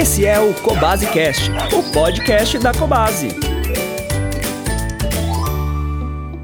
Esse é o Cobase Cast, o podcast da Cobase.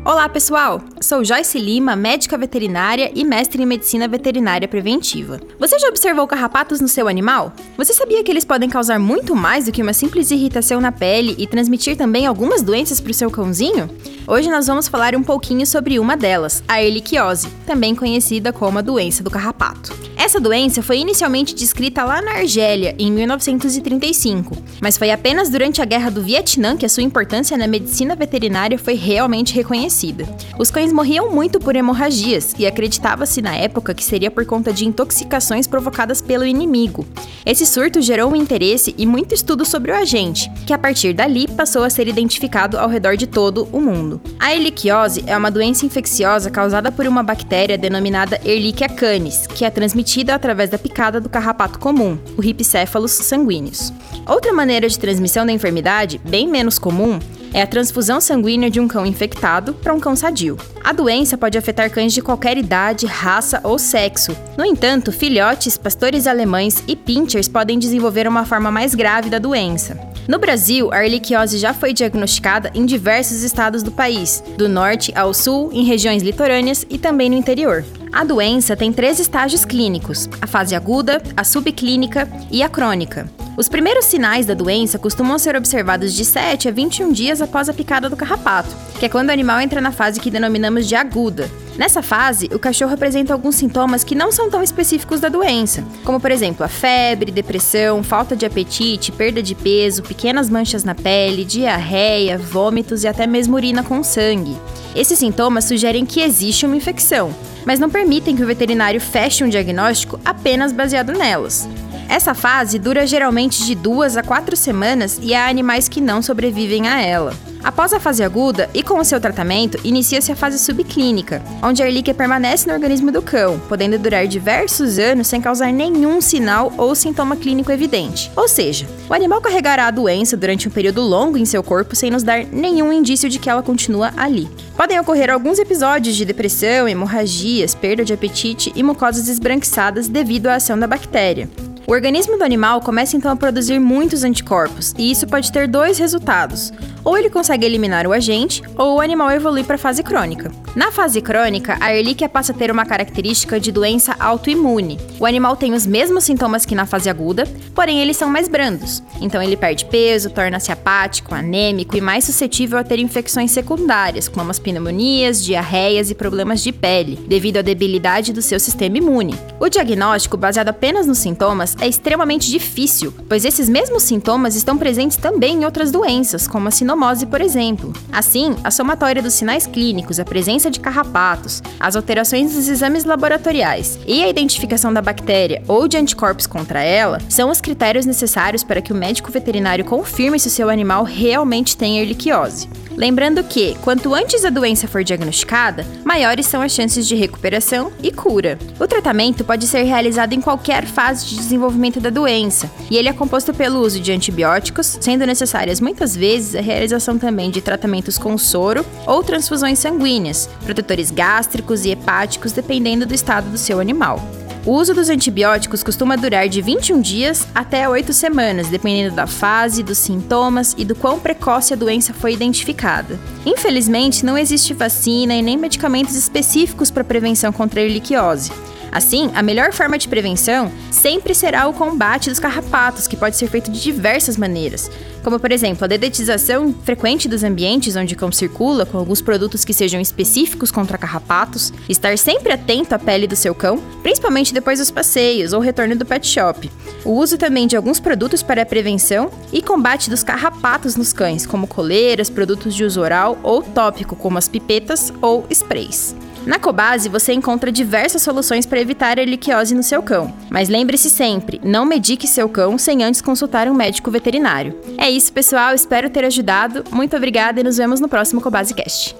Olá, pessoal! Sou Joyce Lima, médica veterinária e mestre em medicina veterinária preventiva. Você já observou carrapatos no seu animal? Você sabia que eles podem causar muito mais do que uma simples irritação na pele e transmitir também algumas doenças para o seu cãozinho? Hoje nós vamos falar um pouquinho sobre uma delas, a erliquiose, também conhecida como a doença do carrapato. Essa doença foi inicialmente descrita lá na Argélia, em 1935, mas foi apenas durante a Guerra do Vietnã que a sua importância na medicina veterinária foi realmente reconhecida. Os cães morriam muito por hemorragias e acreditava-se na época que seria por conta de intoxicações provocadas pelo inimigo. Esse surto gerou um interesse e muito estudo sobre o agente, que a partir dali passou a ser identificado ao redor de todo o mundo. A erliquiose é uma doença infecciosa causada por uma bactéria denominada Ehrlichia canis, que é transmitida transmitida através da picada do carrapato comum, o Ripicéfalos sanguíneos. Outra maneira de transmissão da enfermidade, bem menos comum, é a transfusão sanguínea de um cão infectado para um cão sadio. A doença pode afetar cães de qualquer idade, raça ou sexo. No entanto, filhotes, pastores alemães e pinchers podem desenvolver uma forma mais grave da doença. No Brasil, a erliquiose já foi diagnosticada em diversos estados do país, do norte ao sul, em regiões litorâneas e também no interior. A doença tem três estágios clínicos: a fase aguda, a subclínica e a crônica. Os primeiros sinais da doença costumam ser observados de 7 a 21 dias após a picada do carrapato, que é quando o animal entra na fase que denominamos de aguda. Nessa fase, o cachorro apresenta alguns sintomas que não são tão específicos da doença, como por exemplo a febre, depressão, falta de apetite, perda de peso, pequenas manchas na pele, diarreia, vômitos e até mesmo urina com sangue. Esses sintomas sugerem que existe uma infecção, mas não permitem que o veterinário feche um diagnóstico apenas baseado nelas. Essa fase dura geralmente de duas a quatro semanas e há animais que não sobrevivem a ela. Após a fase aguda e com o seu tratamento, inicia-se a fase subclínica, onde a erlíquia permanece no organismo do cão, podendo durar diversos anos sem causar nenhum sinal ou sintoma clínico evidente. Ou seja, o animal carregará a doença durante um período longo em seu corpo sem nos dar nenhum indício de que ela continua ali. Podem ocorrer alguns episódios de depressão, hemorragias, perda de apetite e mucosas esbranquiçadas devido à ação da bactéria. O organismo do animal começa então a produzir muitos anticorpos, e isso pode ter dois resultados: ou ele consegue eliminar o agente, ou o animal evolui para a fase crônica. Na fase crônica, a erlíquia passa a ter uma característica de doença autoimune. O animal tem os mesmos sintomas que na fase aguda, porém eles são mais brandos. Então ele perde peso, torna-se apático, anêmico e mais suscetível a ter infecções secundárias, como as pneumonias, diarreias e problemas de pele, devido à debilidade do seu sistema imune. O diagnóstico, baseado apenas nos sintomas, é extremamente difícil, pois esses mesmos sintomas estão presentes também em outras doenças, como a sinomose por exemplo. Assim, a somatória dos sinais clínicos, a presença de carrapatos, as alterações dos exames laboratoriais e a identificação da bactéria ou de anticorpos contra ela são os critérios necessários para que o médico veterinário confirme se o seu animal realmente tem erliquiose. Lembrando que, quanto antes a doença for diagnosticada, maiores são as chances de recuperação e cura. O tratamento pode ser realizado em qualquer fase de desenvolvimento da doença, e ele é composto pelo uso de antibióticos, sendo necessárias muitas vezes a realização também de tratamentos com soro ou transfusões sanguíneas, protetores gástricos e hepáticos, dependendo do estado do seu animal. O uso dos antibióticos costuma durar de 21 dias até 8 semanas, dependendo da fase, dos sintomas e do quão precoce a doença foi identificada. Infelizmente, não existe vacina e nem medicamentos específicos para prevenção contra a erliquiose. Assim, a melhor forma de prevenção sempre será o combate dos carrapatos, que pode ser feito de diversas maneiras, como por exemplo a dedetização frequente dos ambientes onde o cão circula, com alguns produtos que sejam específicos contra carrapatos, estar sempre atento à pele do seu cão, principalmente depois dos passeios ou retorno do pet shop. O uso também de alguns produtos para a prevenção e combate dos carrapatos nos cães, como coleiras, produtos de uso oral ou tópico, como as pipetas ou sprays. Na Cobase você encontra diversas soluções para evitar a erliquiose no seu cão, mas lembre-se sempre, não medique seu cão sem antes consultar um médico veterinário. É isso, pessoal, espero ter ajudado. Muito obrigada e nos vemos no próximo Cobase Cast.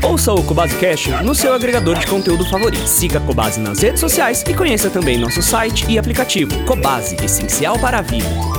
Ouça o Cobase Cash no seu agregador de conteúdo favorito. Siga a Cobase nas redes sociais e conheça também nosso site e aplicativo. Cobase, essencial para a vida.